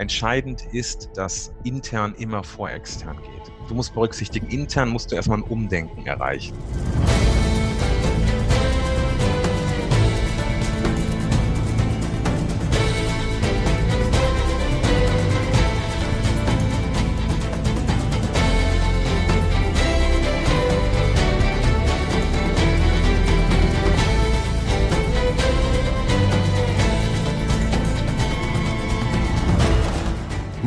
Entscheidend ist, dass intern immer vor extern geht. Du musst berücksichtigen, intern musst du erstmal ein Umdenken erreichen.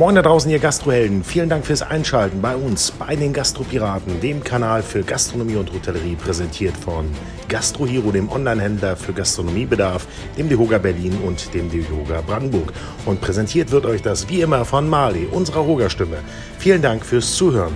Moin da draußen, ihr Gastrohelden. Vielen Dank fürs Einschalten bei uns, bei den Gastropiraten, dem Kanal für Gastronomie und Hotellerie, präsentiert von Gastrohero, dem Onlinehändler für Gastronomiebedarf, dem DeHoga Berlin und dem DeHoga Brandenburg. Und präsentiert wird euch das wie immer von Mali, unserer Hoga-Stimme. Vielen Dank fürs Zuhören.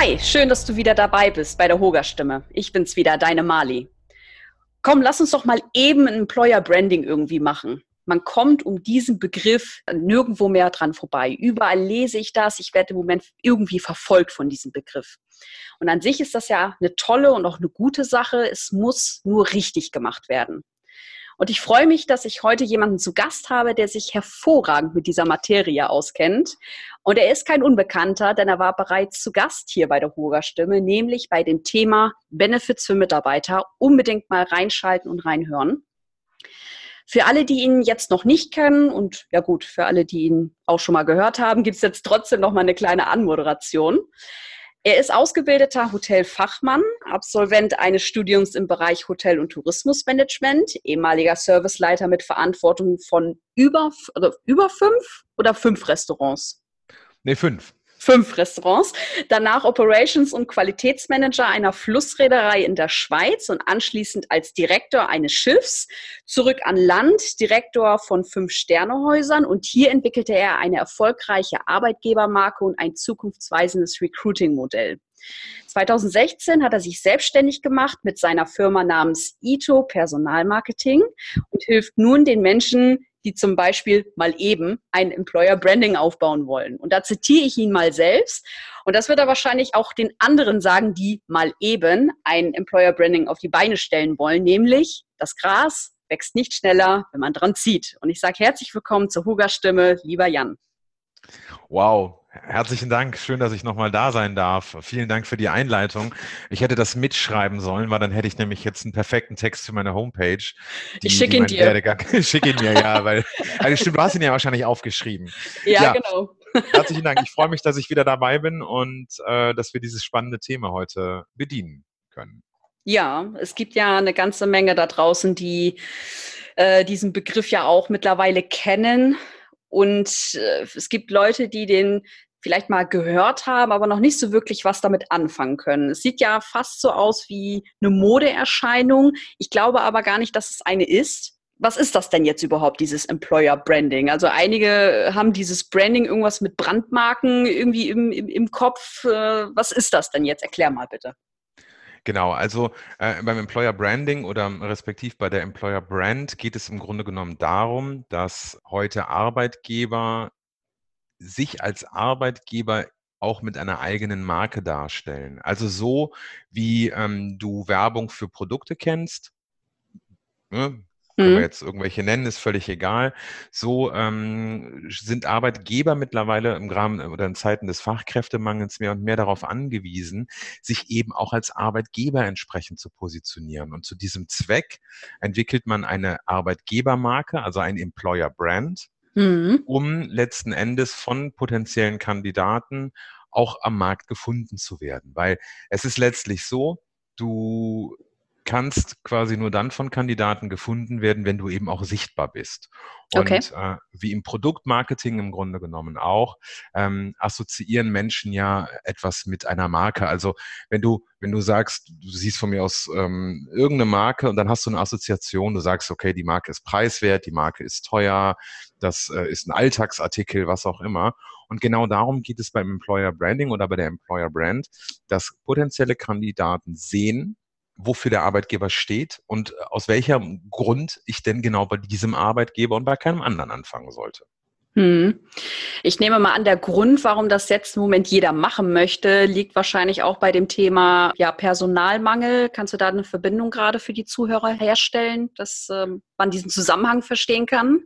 Hi, schön, dass du wieder dabei bist bei der Hoga-Stimme. Ich bin's wieder, deine Mali. Komm, lass uns doch mal eben ein Employer Branding irgendwie machen. Man kommt um diesen Begriff nirgendwo mehr dran vorbei. Überall lese ich das. Ich werde im Moment irgendwie verfolgt von diesem Begriff. Und an sich ist das ja eine tolle und auch eine gute Sache. Es muss nur richtig gemacht werden. Und ich freue mich, dass ich heute jemanden zu Gast habe, der sich hervorragend mit dieser Materie auskennt. Und er ist kein Unbekannter, denn er war bereits zu Gast hier bei der Hoher Stimme, nämlich bei dem Thema Benefits für Mitarbeiter. Unbedingt mal reinschalten und reinhören. Für alle, die ihn jetzt noch nicht kennen und ja gut, für alle, die ihn auch schon mal gehört haben, gibt es jetzt trotzdem noch mal eine kleine Anmoderation. Er ist ausgebildeter Hotelfachmann, Absolvent eines Studiums im Bereich Hotel- und Tourismusmanagement, ehemaliger Serviceleiter mit Verantwortung von über, über fünf oder fünf Restaurants. Nee, fünf fünf Restaurants, danach Operations und Qualitätsmanager einer Flussreederei in der Schweiz und anschließend als Direktor eines Schiffs, zurück an Land, Direktor von fünf Sternehäusern und hier entwickelte er eine erfolgreiche Arbeitgebermarke und ein zukunftsweisendes Recruiting-Modell. 2016 hat er sich selbstständig gemacht mit seiner Firma namens Ito Personalmarketing und hilft nun den Menschen, die zum Beispiel mal eben ein Employer Branding aufbauen wollen. Und da zitiere ich ihn mal selbst. Und das wird er wahrscheinlich auch den anderen sagen, die mal eben ein Employer Branding auf die Beine stellen wollen, nämlich das Gras wächst nicht schneller, wenn man dran zieht. Und ich sage herzlich willkommen zur Huger Stimme, lieber Jan. Wow, Herzlichen Dank. Schön, dass ich nochmal da sein darf. Vielen Dank für die Einleitung. Ich hätte das mitschreiben sollen, weil dann hätte ich nämlich jetzt einen perfekten Text für meine Homepage. Die, ich schicke ihn dir. Werdegang, ich schicke ihn mir, ja, weil, also stimmt, du hast ihn ja wahrscheinlich aufgeschrieben. Ja, ja, genau. Herzlichen Dank. Ich freue mich, dass ich wieder dabei bin und äh, dass wir dieses spannende Thema heute bedienen können. Ja, es gibt ja eine ganze Menge da draußen, die äh, diesen Begriff ja auch mittlerweile kennen und äh, es gibt Leute, die den vielleicht mal gehört haben, aber noch nicht so wirklich was damit anfangen können. Es sieht ja fast so aus wie eine Modeerscheinung. Ich glaube aber gar nicht, dass es eine ist. Was ist das denn jetzt überhaupt, dieses Employer Branding? Also einige haben dieses Branding irgendwas mit Brandmarken irgendwie im, im, im Kopf. Äh, was ist das denn jetzt? Erklär mal bitte. Genau, also äh, beim Employer Branding oder respektiv bei der Employer Brand geht es im Grunde genommen darum, dass heute Arbeitgeber sich als Arbeitgeber auch mit einer eigenen Marke darstellen. Also so wie ähm, du Werbung für Produkte kennst, ne? Können wir mhm. jetzt irgendwelche nennen, ist völlig egal. So ähm, sind Arbeitgeber mittlerweile im Rahmen oder in Zeiten des Fachkräftemangels mehr und mehr darauf angewiesen, sich eben auch als Arbeitgeber entsprechend zu positionieren. Und zu diesem Zweck entwickelt man eine Arbeitgebermarke, also ein Employer Brand, mhm. um letzten Endes von potenziellen Kandidaten auch am Markt gefunden zu werden. Weil es ist letztlich so, du kannst quasi nur dann von Kandidaten gefunden werden, wenn du eben auch sichtbar bist. Und okay. äh, wie im Produktmarketing im Grunde genommen auch, ähm, assoziieren Menschen ja etwas mit einer Marke. Also wenn du, wenn du sagst, du siehst von mir aus ähm, irgendeine Marke und dann hast du eine Assoziation, du sagst, okay, die Marke ist preiswert, die Marke ist teuer, das äh, ist ein Alltagsartikel, was auch immer. Und genau darum geht es beim Employer Branding oder bei der Employer Brand, dass potenzielle Kandidaten sehen, wofür der Arbeitgeber steht und aus welchem Grund ich denn genau bei diesem Arbeitgeber und bei keinem anderen anfangen sollte. Hm. Ich nehme mal an, der Grund, warum das jetzt im Moment jeder machen möchte, liegt wahrscheinlich auch bei dem Thema ja, Personalmangel. Kannst du da eine Verbindung gerade für die Zuhörer herstellen, dass ähm, man diesen Zusammenhang verstehen kann?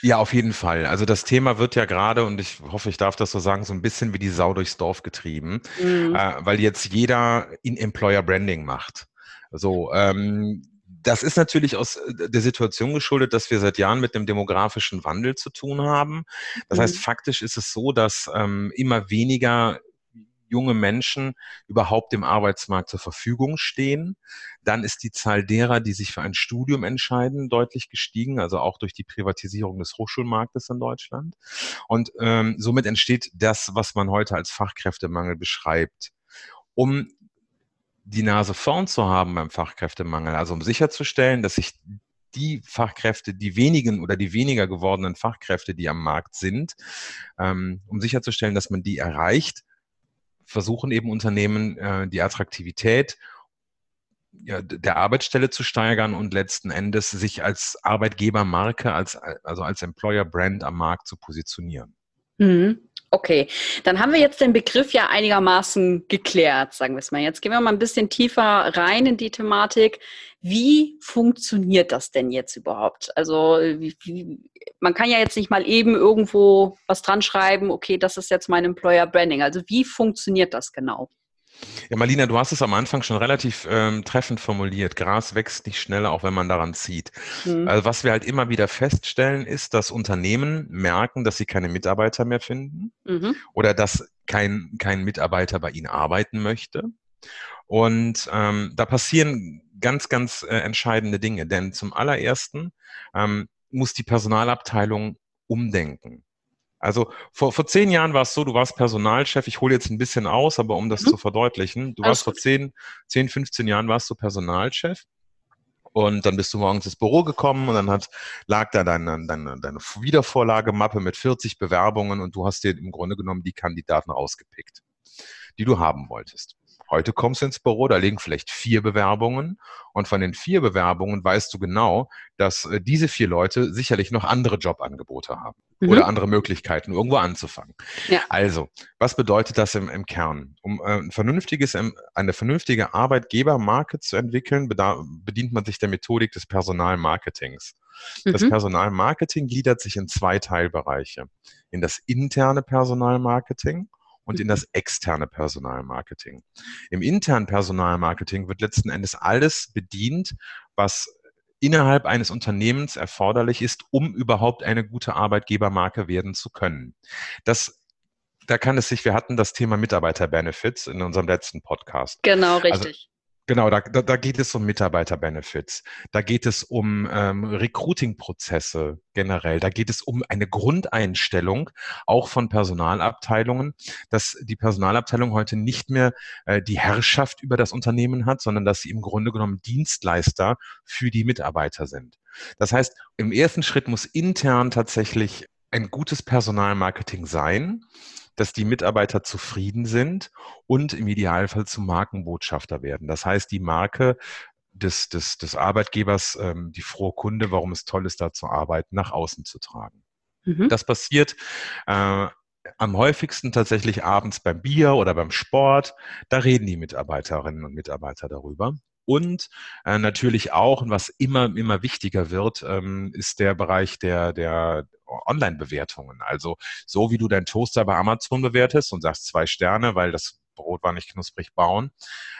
Ja, auf jeden Fall. Also das Thema wird ja gerade, und ich hoffe, ich darf das so sagen, so ein bisschen wie die Sau durchs Dorf getrieben, mhm. äh, weil jetzt jeder in Employer Branding macht. So, ähm, das ist natürlich aus äh, der Situation geschuldet, dass wir seit Jahren mit dem demografischen Wandel zu tun haben. Das mhm. heißt, faktisch ist es so, dass ähm, immer weniger junge Menschen überhaupt im Arbeitsmarkt zur Verfügung stehen. Dann ist die Zahl derer, die sich für ein Studium entscheiden, deutlich gestiegen, also auch durch die Privatisierung des Hochschulmarktes in Deutschland. Und ähm, somit entsteht das, was man heute als Fachkräftemangel beschreibt. Um die Nase vorn zu haben beim Fachkräftemangel, also um sicherzustellen, dass sich die Fachkräfte, die wenigen oder die weniger gewordenen Fachkräfte, die am Markt sind, ähm, um sicherzustellen, dass man die erreicht, versuchen eben Unternehmen äh, die Attraktivität ja, der Arbeitsstelle zu steigern und letzten Endes sich als Arbeitgebermarke, als, also als Employer Brand am Markt zu positionieren. Mhm. Okay, dann haben wir jetzt den Begriff ja einigermaßen geklärt, sagen wir es mal. Jetzt gehen wir mal ein bisschen tiefer rein in die Thematik. Wie funktioniert das denn jetzt überhaupt? Also wie, wie, man kann ja jetzt nicht mal eben irgendwo was dran schreiben, okay, das ist jetzt mein Employer Branding. Also wie funktioniert das genau? Ja, Marlina, du hast es am Anfang schon relativ ähm, treffend formuliert. Gras wächst nicht schneller, auch wenn man daran zieht. Mhm. Also was wir halt immer wieder feststellen, ist, dass Unternehmen merken, dass sie keine Mitarbeiter mehr finden mhm. oder dass kein, kein Mitarbeiter bei ihnen arbeiten möchte. Und ähm, da passieren ganz, ganz äh, entscheidende Dinge. Denn zum allerersten ähm, muss die Personalabteilung umdenken. Also vor, vor zehn Jahren war es so, du warst Personalchef, ich hole jetzt ein bisschen aus, aber um das mhm. zu verdeutlichen, du Alles warst vor zehn, zehn, 15 Jahren warst du Personalchef und dann bist du morgens ins Büro gekommen und dann hat, lag da deine, deine, deine Wiedervorlagemappe mit 40 Bewerbungen und du hast dir im Grunde genommen die Kandidaten rausgepickt, die du haben wolltest. Heute kommst du ins Büro, da liegen vielleicht vier Bewerbungen und von den vier Bewerbungen weißt du genau, dass äh, diese vier Leute sicherlich noch andere Jobangebote haben mhm. oder andere Möglichkeiten, irgendwo anzufangen. Ja. Also, was bedeutet das im, im Kern? Um äh, ein vernünftiges, eine vernünftige Arbeitgebermarke zu entwickeln, bedient man sich der Methodik des Personalmarketings. Mhm. Das Personalmarketing gliedert sich in zwei Teilbereiche. In das interne Personalmarketing und in das externe Personalmarketing. Im internen Personalmarketing wird letzten Endes alles bedient, was innerhalb eines Unternehmens erforderlich ist, um überhaupt eine gute Arbeitgebermarke werden zu können. Das da kann es sich, wir hatten das Thema Mitarbeiterbenefits in unserem letzten Podcast. Genau, also richtig. Also, Genau, da, da, da geht es um Mitarbeiterbenefits. Da geht es um ähm, Recruiting-Prozesse generell. Da geht es um eine Grundeinstellung auch von Personalabteilungen, dass die Personalabteilung heute nicht mehr äh, die Herrschaft über das Unternehmen hat, sondern dass sie im Grunde genommen Dienstleister für die Mitarbeiter sind. Das heißt, im ersten Schritt muss intern tatsächlich ein gutes Personalmarketing sein dass die Mitarbeiter zufrieden sind und im Idealfall zum Markenbotschafter werden. Das heißt, die Marke des, des, des Arbeitgebers, ähm, die frohe Kunde, warum es toll ist, da zu arbeiten, nach außen zu tragen. Mhm. Das passiert äh, am häufigsten tatsächlich abends beim Bier oder beim Sport. Da reden die Mitarbeiterinnen und Mitarbeiter darüber. Und äh, natürlich auch, und was immer, immer wichtiger wird, ähm, ist der Bereich der, der Online-Bewertungen. Also so wie du deinen Toaster bei Amazon bewertest und sagst zwei Sterne, weil das Brot war nicht knusprig bauen.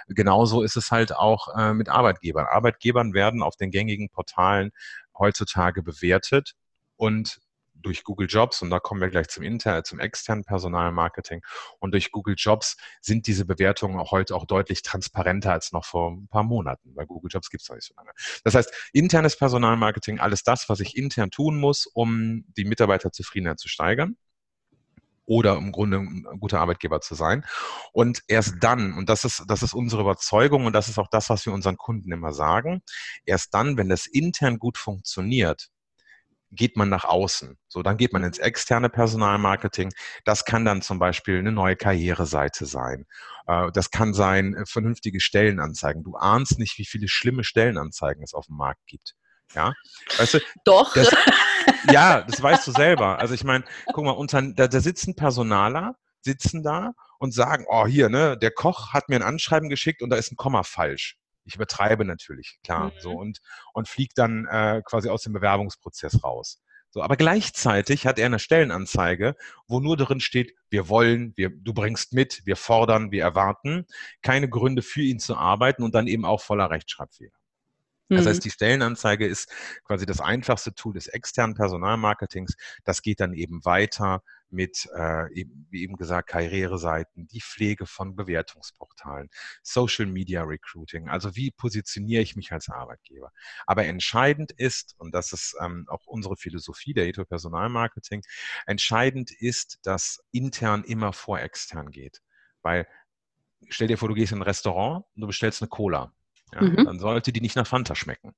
Genauso ist es halt auch äh, mit Arbeitgebern. Arbeitgebern werden auf den gängigen Portalen heutzutage bewertet und durch Google Jobs, und da kommen wir gleich zum internen, zum externen Personalmarketing, und durch Google Jobs sind diese Bewertungen auch heute auch deutlich transparenter als noch vor ein paar Monaten. Bei Google Jobs gibt es noch nicht so lange. Das heißt, internes Personalmarketing, alles das, was ich intern tun muss, um die Mitarbeiterzufriedenheit zu steigern oder im Grunde ein guter Arbeitgeber zu sein. Und erst dann, und das ist, das ist unsere Überzeugung und das ist auch das, was wir unseren Kunden immer sagen, erst dann, wenn das intern gut funktioniert, geht man nach außen. So, dann geht man ins externe Personalmarketing. Das kann dann zum Beispiel eine neue Karriereseite sein. Äh, das kann sein äh, vernünftige Stellenanzeigen. Du ahnst nicht, wie viele schlimme Stellenanzeigen es auf dem Markt gibt. Ja, weißt du, doch. Das, ja, das weißt du selber. Also ich meine, guck mal, unter, da, da sitzen Personaler, sitzen da und sagen, oh hier, ne, der Koch hat mir ein Anschreiben geschickt und da ist ein Komma falsch. Ich übertreibe natürlich, klar. Mhm. So und, und fliegt dann äh, quasi aus dem Bewerbungsprozess raus. So, aber gleichzeitig hat er eine Stellenanzeige, wo nur drin steht, wir wollen, wir, du bringst mit, wir fordern, wir erwarten, keine Gründe für ihn zu arbeiten und dann eben auch voller Rechtschreibfehler. Das heißt, mhm. die Stellenanzeige ist quasi das einfachste Tool des externen Personalmarketings. Das geht dann eben weiter mit, äh, eben, wie eben gesagt, Karriereseiten, die Pflege von Bewertungsportalen, Social Media Recruiting. Also wie positioniere ich mich als Arbeitgeber? Aber entscheidend ist, und das ist ähm, auch unsere Philosophie der Eto Personalmarketing, entscheidend ist, dass intern immer vor extern geht. Weil stell dir vor, du gehst in ein Restaurant und du bestellst eine Cola. Ja, mhm. Dann sollte die nicht nach Fanta schmecken.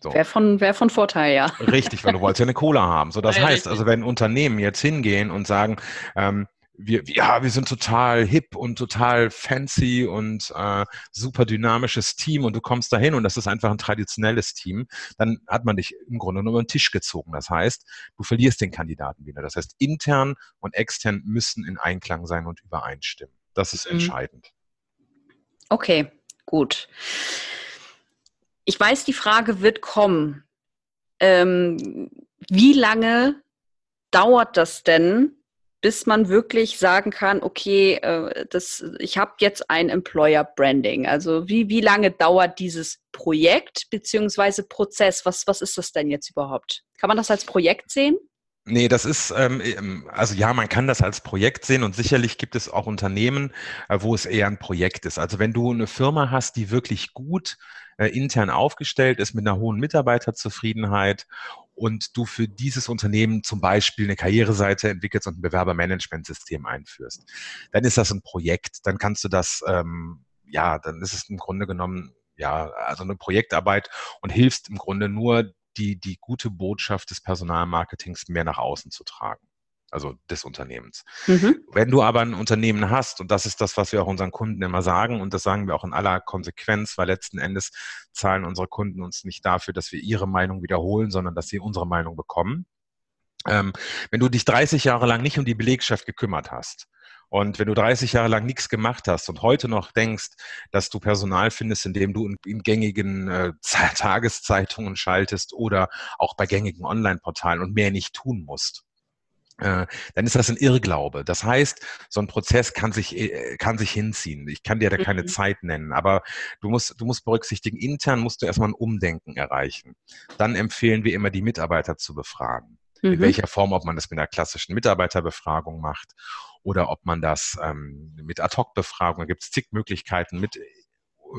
So. Wäre von, wär von Vorteil, ja. Richtig, weil du wolltest ja eine Cola haben. So, das ja, heißt, richtig. also wenn Unternehmen jetzt hingehen und sagen, ähm, wir, ja, wir sind total hip und total fancy und äh, super dynamisches Team und du kommst dahin und das ist einfach ein traditionelles Team, dann hat man dich im Grunde nur über den Tisch gezogen. Das heißt, du verlierst den Kandidaten wieder. Das heißt, intern und extern müssen in Einklang sein und übereinstimmen. Das ist mhm. entscheidend. Okay, gut. Ich weiß, die Frage wird kommen. Ähm, wie lange dauert das denn, bis man wirklich sagen kann, okay, äh, das, ich habe jetzt ein Employer Branding. Also wie, wie lange dauert dieses Projekt bzw. Prozess? Was, was ist das denn jetzt überhaupt? Kann man das als Projekt sehen? Nee, das ist, ähm, ähm, also ja, man kann das als Projekt sehen und sicherlich gibt es auch Unternehmen, äh, wo es eher ein Projekt ist. Also wenn du eine Firma hast, die wirklich gut äh, intern aufgestellt ist mit einer hohen Mitarbeiterzufriedenheit und du für dieses Unternehmen zum Beispiel eine Karriereseite entwickelst und ein Bewerbermanagementsystem einführst, dann ist das ein Projekt. Dann kannst du das, ähm, ja, dann ist es im Grunde genommen ja, also eine Projektarbeit und hilfst im Grunde nur die, die gute Botschaft des Personalmarketings mehr nach außen zu tragen also des Unternehmens. Mhm. Wenn du aber ein Unternehmen hast, und das ist das, was wir auch unseren Kunden immer sagen, und das sagen wir auch in aller Konsequenz, weil letzten Endes zahlen unsere Kunden uns nicht dafür, dass wir ihre Meinung wiederholen, sondern dass sie unsere Meinung bekommen. Ähm, wenn du dich 30 Jahre lang nicht um die Belegschaft gekümmert hast, und wenn du 30 Jahre lang nichts gemacht hast und heute noch denkst, dass du Personal findest, indem du in, in gängigen äh, Tageszeitungen schaltest oder auch bei gängigen Online-Portalen und mehr nicht tun musst, äh, dann ist das ein Irrglaube. Das heißt, so ein Prozess kann sich, äh, kann sich hinziehen. Ich kann dir da keine mhm. Zeit nennen, aber du musst, du musst berücksichtigen, intern musst du erstmal ein Umdenken erreichen. Dann empfehlen wir immer, die Mitarbeiter zu befragen. Mhm. In welcher Form, ob man das mit einer klassischen Mitarbeiterbefragung macht oder ob man das ähm, mit Ad-Hoc-Befragung, da gibt es zig Möglichkeiten mit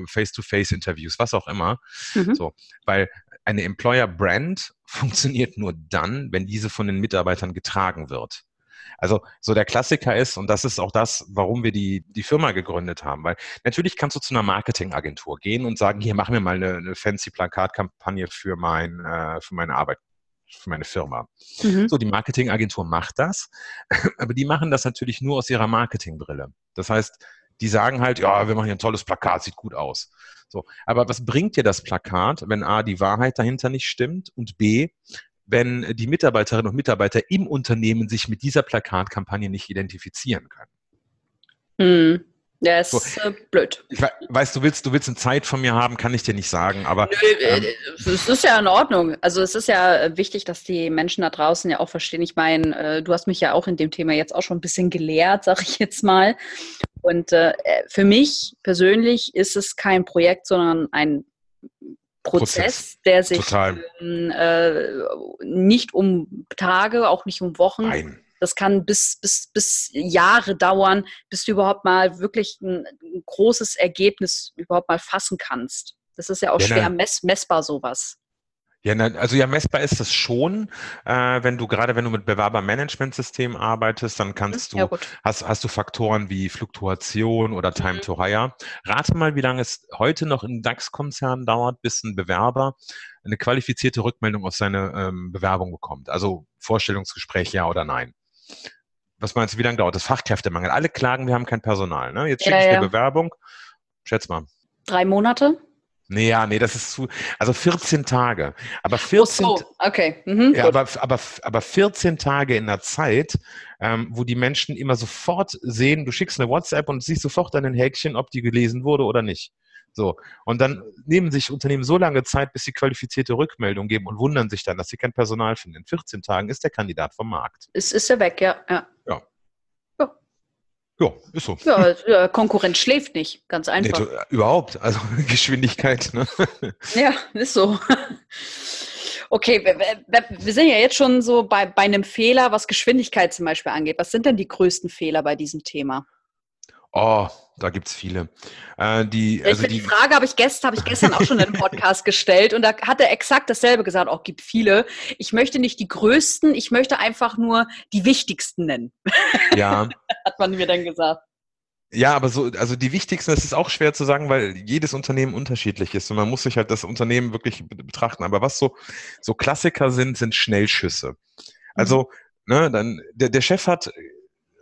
Face-to-Face-Interviews, was auch immer. Mhm. So, weil eine Employer-Brand funktioniert nur dann, wenn diese von den Mitarbeitern getragen wird. Also so der Klassiker ist, und das ist auch das, warum wir die, die Firma gegründet haben, weil natürlich kannst du zu einer Marketingagentur gehen und sagen, hier machen wir mal eine, eine fancy Plakatkampagne für, mein, äh, für meine Arbeit für meine Firma. Mhm. So, die Marketingagentur macht das, aber die machen das natürlich nur aus ihrer Marketingbrille. Das heißt, die sagen halt, ja, wir machen hier ein tolles Plakat, sieht gut aus. So, aber was bringt dir das Plakat, wenn A, die Wahrheit dahinter nicht stimmt und B, wenn die Mitarbeiterinnen und Mitarbeiter im Unternehmen sich mit dieser Plakatkampagne nicht identifizieren können? Mhm. Ja, ist so. äh, blöd. Ich weiß, du willst, du willst eine Zeit von mir haben, kann ich dir nicht sagen, aber. Nö, ähm, äh, es ist ja in Ordnung. Also es ist ja äh, wichtig, dass die Menschen da draußen ja auch verstehen. Ich meine, äh, du hast mich ja auch in dem Thema jetzt auch schon ein bisschen gelehrt, sag ich jetzt mal. Und äh, für mich persönlich ist es kein Projekt, sondern ein Prozess, Prozess. der sich ähm, äh, nicht um Tage, auch nicht um Wochen, Nein das kann bis, bis, bis Jahre dauern, bis du überhaupt mal wirklich ein, ein großes Ergebnis überhaupt mal fassen kannst. Das ist ja auch ja, schwer mess, messbar, sowas. Ja, also ja, messbar ist es schon, äh, wenn du gerade wenn du mit Bewerbermanagementsystemen arbeitest, dann kannst mhm. du ja, hast hast du Faktoren wie Fluktuation oder Time mhm. to Hire. Rate mal, wie lange es heute noch in DAX-Konzernen dauert, bis ein Bewerber eine qualifizierte Rückmeldung auf seine ähm, Bewerbung bekommt. Also Vorstellungsgespräch ja oder nein. Was meinst du, wie lange dauert das? Fachkräftemangel. Alle klagen, wir haben kein Personal. Ne? Jetzt schicke ja, ich ja. Bewerbung. Schätz mal. Drei Monate? Nee, ja, nee, das ist zu, also 14 Tage. Aber 14, oh, so, okay. Mhm, ja, aber, aber, aber 14 Tage in der Zeit, ähm, wo die Menschen immer sofort sehen, du schickst eine WhatsApp und siehst sofort an den Häkchen, ob die gelesen wurde oder nicht. So. Und dann nehmen sich Unternehmen so lange Zeit, bis sie qualifizierte Rückmeldung geben und wundern sich dann, dass sie kein Personal finden. In 14 Tagen ist der Kandidat vom Markt. Ist, ist er weg, ja. ja. Ja. Ja, ist so. Ja, Konkurrenz schläft nicht, ganz einfach. Nee, überhaupt, also Geschwindigkeit. Ne? Ja, ist so. Okay, wir, wir, sind ja jetzt schon so bei, bei einem Fehler, was Geschwindigkeit zum Beispiel angeht. Was sind denn die größten Fehler bei diesem Thema? Oh, da gibt es viele. Äh, die, also die, die, Frage habe ich, gestern, hab ich gestern auch schon in einem Podcast gestellt und da hat er exakt dasselbe gesagt, auch gibt viele. Ich möchte nicht die größten, ich möchte einfach nur die wichtigsten nennen. Ja. hat man mir dann gesagt. Ja, aber so, also die wichtigsten, das ist auch schwer zu sagen, weil jedes Unternehmen unterschiedlich ist und man muss sich halt das Unternehmen wirklich betrachten. Aber was so, so Klassiker sind, sind Schnellschüsse. Also, mhm. ne, dann, der, der Chef hat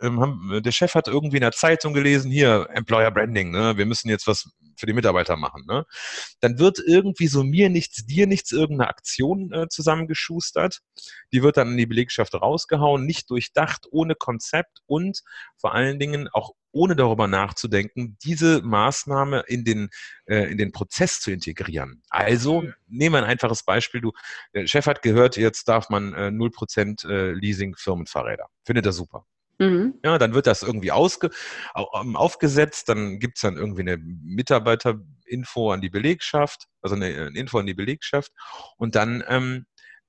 ähm, haben, der Chef hat irgendwie in der Zeitung gelesen, hier, Employer Branding, ne, wir müssen jetzt was für die Mitarbeiter machen. Ne? Dann wird irgendwie so mir nichts, dir nichts, irgendeine Aktion äh, zusammengeschustert. Die wird dann in die Belegschaft rausgehauen, nicht durchdacht, ohne Konzept und vor allen Dingen auch ohne darüber nachzudenken, diese Maßnahme in den, äh, in den Prozess zu integrieren. Also nehmen wir ein einfaches Beispiel. Du, der Chef hat gehört, jetzt darf man äh, 0% äh, Leasing Firmenfahrräder. Findet er super. Mhm. Ja, dann wird das irgendwie ausge, ähm, aufgesetzt, dann gibt's dann irgendwie eine Mitarbeiterinfo an die Belegschaft, also eine, eine Info an die Belegschaft und dann ähm,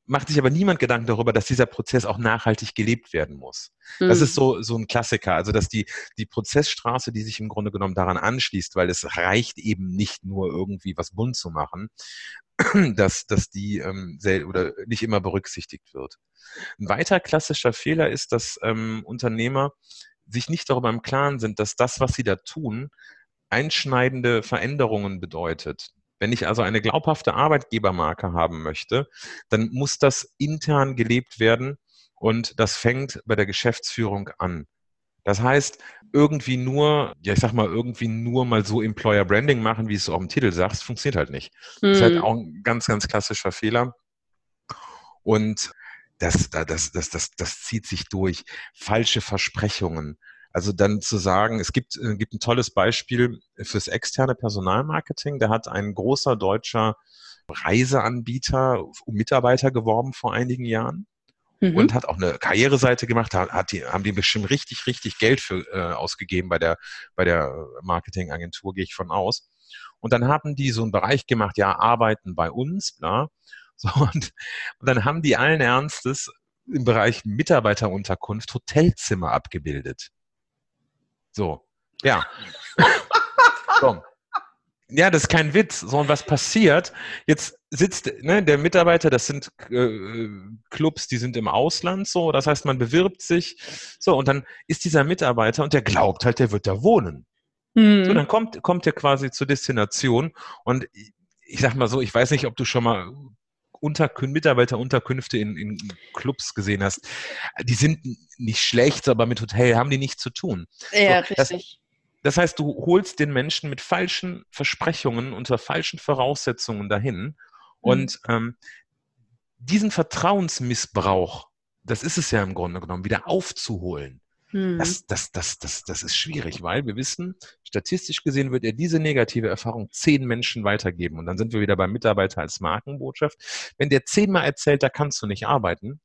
macht sich aber niemand Gedanken darüber, dass dieser Prozess auch nachhaltig gelebt werden muss. Mhm. Das ist mhm. so, so ein Klassiker, also dass die, die Prozessstraße, die sich im Grunde genommen daran anschließt, weil es reicht eben nicht nur irgendwie was bunt zu machen, dass, dass die ähm, sel oder nicht immer berücksichtigt wird. Ein weiter klassischer Fehler ist, dass ähm, Unternehmer sich nicht darüber im Klaren sind, dass das, was sie da tun, einschneidende Veränderungen bedeutet. Wenn ich also eine glaubhafte Arbeitgebermarke haben möchte, dann muss das intern gelebt werden und das fängt bei der Geschäftsführung an. Das heißt, irgendwie nur, ja, ich sag mal, irgendwie nur mal so Employer Branding machen, wie es auch im Titel sagst, funktioniert halt nicht. Mhm. Das ist halt hm. auch ein ganz, ganz klassischer Fehler. Und das, das, das, das, das zieht sich durch. Falsche Versprechungen. Also dann zu sagen, es gibt, äh, gibt ein tolles Beispiel fürs externe Personalmarketing. Da hat ein großer deutscher Reiseanbieter um Mitarbeiter geworben vor einigen Jahren mhm. und hat auch eine Karriereseite gemacht. Da hat die, haben die bestimmt richtig, richtig Geld für äh, ausgegeben bei der, bei der Marketingagentur, gehe ich von aus. Und dann haben die so einen Bereich gemacht, ja, arbeiten bei uns, bla. So, und, und dann haben die allen Ernstes im Bereich Mitarbeiterunterkunft Hotelzimmer abgebildet. So, ja. so. Ja, das ist kein Witz, sondern was passiert? Jetzt sitzt ne, der Mitarbeiter, das sind äh, Clubs, die sind im Ausland so, das heißt, man bewirbt sich so und dann ist dieser Mitarbeiter und der glaubt halt, der wird da wohnen. Mhm. So, dann kommt, kommt er quasi zur Destination und ich sag mal so, ich weiß nicht, ob du schon mal Unterkün Mitarbeiterunterkünfte in, in Clubs gesehen hast. Die sind nicht schlecht, aber mit Hotel haben die nichts zu tun. Ja, so, richtig. Das heißt, du holst den Menschen mit falschen Versprechungen unter falschen Voraussetzungen dahin. Mhm. Und ähm, diesen Vertrauensmissbrauch, das ist es ja im Grunde genommen, wieder aufzuholen. Mhm. Das, das, das, das, das ist schwierig, weil wir wissen, statistisch gesehen wird er diese negative Erfahrung zehn Menschen weitergeben. Und dann sind wir wieder beim Mitarbeiter als Markenbotschaft. Wenn der zehnmal erzählt, da kannst du nicht arbeiten,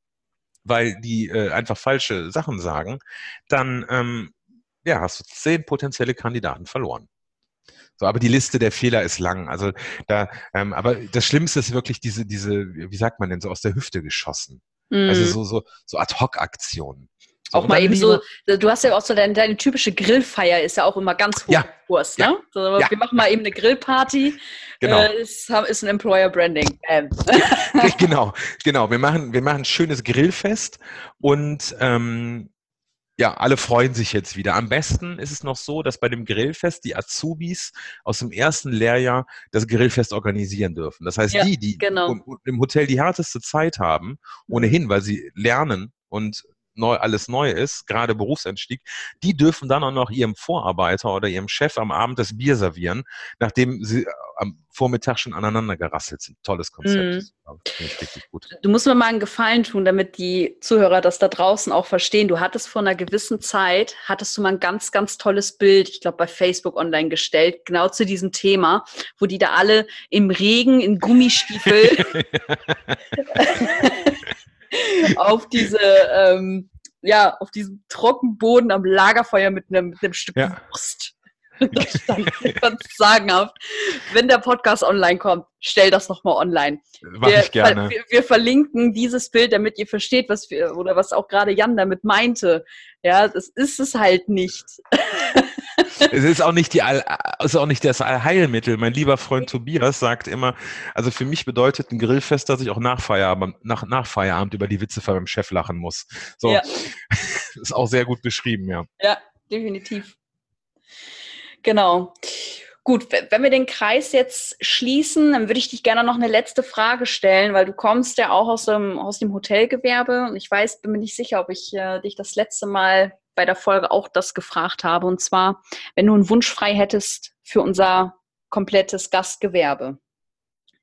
weil die äh, einfach falsche Sachen sagen, dann ähm, ja, hast du zehn potenzielle Kandidaten verloren. So, aber die Liste der Fehler ist lang. Also da, ähm, aber das Schlimmste ist wirklich diese, diese, wie sagt man denn, so aus der Hüfte geschossen. Mhm. Also so, so, so Ad-Hoc-Aktionen. So, auch mal eben so, du hast ja auch so deine, deine, typische Grillfeier ist ja auch immer ganz hoch ja, Kurs, ne? Ja, so, ja. Wir machen mal eben eine Grillparty. Genau. Äh, ist, ist ein Employer Branding. Ähm. genau, genau. Wir machen, wir machen ein schönes Grillfest und ähm, ja, alle freuen sich jetzt wieder. Am besten ist es noch so, dass bei dem Grillfest die Azubis aus dem ersten Lehrjahr das Grillfest organisieren dürfen. Das heißt, ja, die, die genau. im Hotel die härteste Zeit haben, ohnehin, weil sie lernen und neu, alles neu ist, gerade Berufseinstieg, die dürfen dann auch noch ihrem Vorarbeiter oder ihrem Chef am Abend das Bier servieren, nachdem sie äh, am Vormittag schon aneinander gerasselt sind. Tolles Konzept. Mhm. richtig gut. Du musst mir mal einen Gefallen tun, damit die Zuhörer das da draußen auch verstehen. Du hattest vor einer gewissen Zeit, hattest du mal ein ganz, ganz tolles Bild, ich glaube bei Facebook online gestellt, genau zu diesem Thema, wo die da alle im Regen in Gummistiefel auf diese, ähm, ja, auf diesem Trockenboden am Lagerfeuer mit einem, mit einem Stück ja. Wurst. Das stand ganz sagenhaft. Wenn der Podcast online kommt, stell das nochmal online. Mach wir, ich gerne. Wir, wir, verlinken dieses Bild, damit ihr versteht, was wir, oder was auch gerade Jan damit meinte. Ja, das ist es halt nicht. es ist auch nicht die All, ist auch nicht das Allheilmittel. Mein lieber Freund Tobias sagt immer, also für mich bedeutet ein Grillfest, dass ich auch nach Feierabend, nach, nach Feierabend über die Witze von meinem Chef lachen muss. So. Ja. ist auch sehr gut beschrieben, ja. Ja, definitiv. Genau. Gut, wenn wir den Kreis jetzt schließen, dann würde ich dich gerne noch eine letzte Frage stellen, weil du kommst ja auch aus dem, aus dem Hotelgewerbe und ich weiß, bin mir nicht sicher, ob ich äh, dich das letzte Mal bei der Folge auch das gefragt habe. Und zwar, wenn du einen Wunsch frei hättest für unser komplettes Gastgewerbe,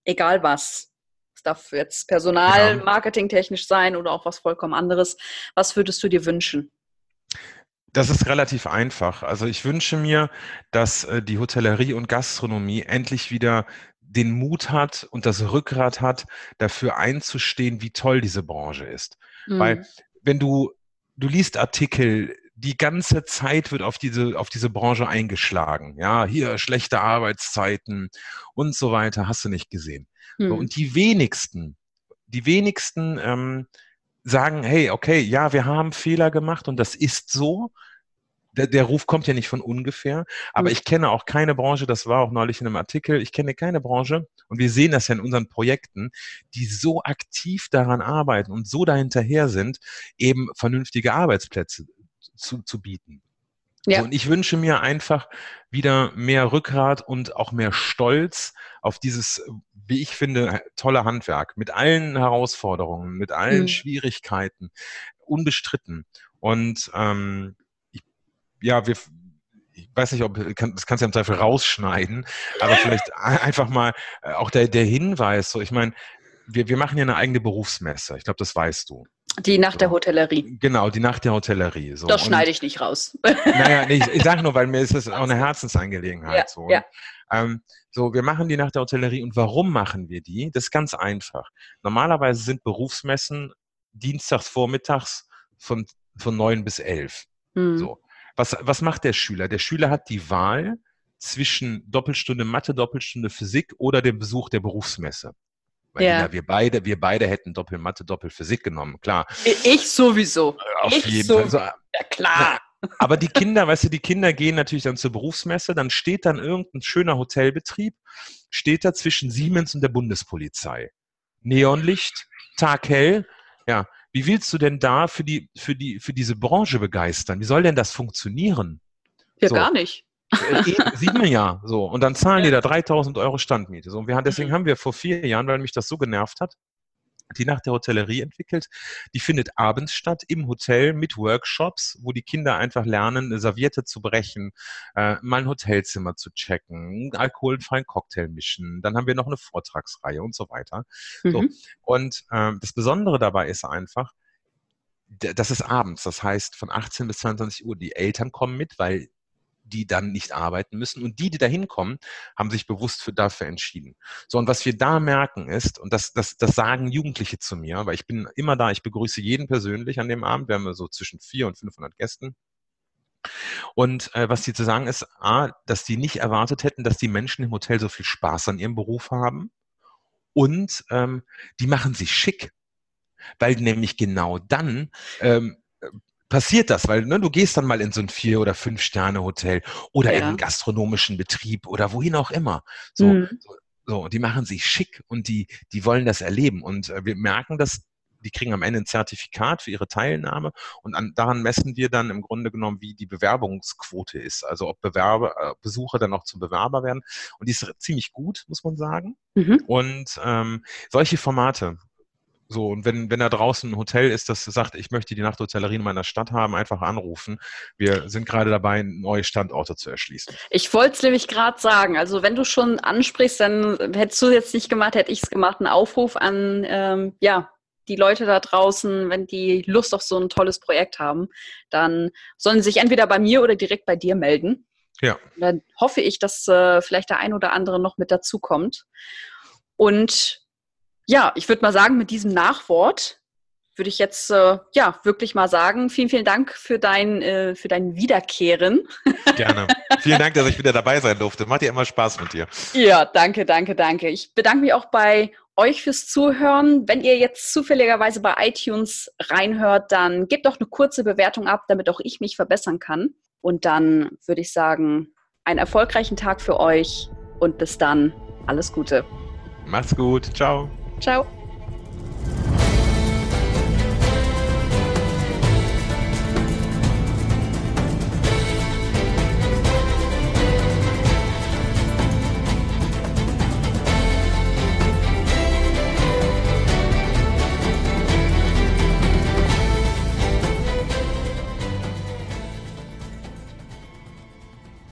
egal was, es darf jetzt Personal, ja. marketingtechnisch sein oder auch was vollkommen anderes, was würdest du dir wünschen? Das ist relativ einfach. Also ich wünsche mir, dass äh, die Hotellerie und Gastronomie endlich wieder den Mut hat und das Rückgrat hat, dafür einzustehen, wie toll diese Branche ist. Mhm. Weil wenn du, du liest Artikel, die ganze Zeit wird auf diese, auf diese Branche eingeschlagen. Ja, hier schlechte Arbeitszeiten und so weiter, hast du nicht gesehen. So, und die wenigsten, die wenigsten ähm, sagen, hey, okay, ja, wir haben Fehler gemacht und das ist so. Der, der Ruf kommt ja nicht von ungefähr, aber mhm. ich kenne auch keine Branche, das war auch neulich in einem Artikel, ich kenne keine Branche und wir sehen das ja in unseren Projekten, die so aktiv daran arbeiten und so dahinterher sind, eben vernünftige Arbeitsplätze zu, zu bieten. Ja. So, und ich wünsche mir einfach wieder mehr Rückgrat und auch mehr Stolz auf dieses, wie ich finde, tolle Handwerk mit allen Herausforderungen, mit allen mhm. Schwierigkeiten, unbestritten. Und ähm, ich, ja, wir, ich weiß nicht, ob das kannst du ja im Zweifel rausschneiden, aber vielleicht einfach mal äh, auch der, der Hinweis, so ich meine, wir, wir machen ja eine eigene Berufsmesse. Ich glaube, das weißt du. Die Nacht so. der Hotellerie. Genau, die Nacht der Hotellerie. So. Das schneide ich nicht raus. Naja, nee, ich, ich sage nur, weil mir ist das auch eine Herzensangelegenheit. Ja, so. Ja. Ähm, so, wir machen die Nacht der Hotellerie und warum machen wir die? Das ist ganz einfach. Normalerweise sind Berufsmessen dienstags vormittags von, von neun bis elf. Hm. So. Was, was macht der Schüler? Der Schüler hat die Wahl zwischen Doppelstunde Mathe, Doppelstunde Physik oder dem Besuch der Berufsmesse. Weil ja. wir beide, wir beide hätten Doppelmathe, Doppelphysik genommen, klar. Ich sowieso. Auf ich jeden so, Fall. So, ja, klar. Aber die Kinder, weißt du, die Kinder gehen natürlich dann zur Berufsmesse, dann steht dann irgendein schöner Hotelbetrieb, steht da zwischen Siemens und der Bundespolizei. Neonlicht, taghell. Ja, wie willst du denn da für die, für die, für diese Branche begeistern? Wie soll denn das funktionieren? Ja, so. gar nicht. Äh, sieht man ja so. Und dann zahlen die da 3000 Euro Standmiete. So, und wir, deswegen mhm. haben wir vor vier Jahren, weil mich das so genervt hat, die Nacht der Hotellerie entwickelt. Die findet abends statt im Hotel mit Workshops, wo die Kinder einfach lernen, eine Serviette zu brechen, äh, mal ein Hotelzimmer zu checken, einen alkoholfreien Cocktail mischen. Dann haben wir noch eine Vortragsreihe und so weiter. Mhm. So. Und äh, das Besondere dabei ist einfach, das ist abends, das heißt von 18 bis 22 Uhr. Die Eltern kommen mit, weil die dann nicht arbeiten müssen. Und die, die da hinkommen, haben sich bewusst für, dafür entschieden. So, und was wir da merken ist, und das, das, das sagen Jugendliche zu mir, weil ich bin immer da, ich begrüße jeden persönlich an dem Abend, wir haben so zwischen 400 und 500 Gästen. Und äh, was die zu sagen ist, A, dass die nicht erwartet hätten, dass die Menschen im Hotel so viel Spaß an ihrem Beruf haben. Und ähm, die machen sich schick, weil nämlich genau dann ähm, passiert das, weil ne, du gehst dann mal in so ein Vier- oder Fünf-Sterne-Hotel oder ja. in einen gastronomischen Betrieb oder wohin auch immer. So, mhm. so, so, die machen sich schick und die, die wollen das erleben. Und äh, wir merken das die kriegen am Ende ein Zertifikat für ihre Teilnahme und an, daran messen wir dann im Grunde genommen, wie die Bewerbungsquote ist. Also ob Bewerber, äh, Besucher dann auch zum Bewerber werden. Und die ist ziemlich gut, muss man sagen. Mhm. Und ähm, solche Formate, so, und wenn, wenn da draußen ein Hotel ist, das sagt, ich möchte die Nachthotellerie in meiner Stadt haben, einfach anrufen. Wir sind gerade dabei, neue Standorte zu erschließen. Ich wollte es nämlich gerade sagen. Also wenn du schon ansprichst, dann hättest du jetzt nicht gemacht, hätte ich es gemacht, einen Aufruf an ähm, ja, die Leute da draußen, wenn die Lust auf so ein tolles Projekt haben, dann sollen sie sich entweder bei mir oder direkt bei dir melden. Ja. Dann hoffe ich, dass äh, vielleicht der ein oder andere noch mit dazukommt. Und ja, ich würde mal sagen, mit diesem Nachwort würde ich jetzt äh, ja wirklich mal sagen, vielen, vielen Dank für dein, äh, für dein Wiederkehren. Gerne. vielen Dank, dass ich wieder dabei sein durfte. Macht ja immer Spaß mit dir. Ja, danke, danke, danke. Ich bedanke mich auch bei euch fürs Zuhören. Wenn ihr jetzt zufälligerweise bei iTunes reinhört, dann gebt doch eine kurze Bewertung ab, damit auch ich mich verbessern kann. Und dann würde ich sagen, einen erfolgreichen Tag für euch und bis dann. Alles Gute. Macht's gut. Ciao. Ciao.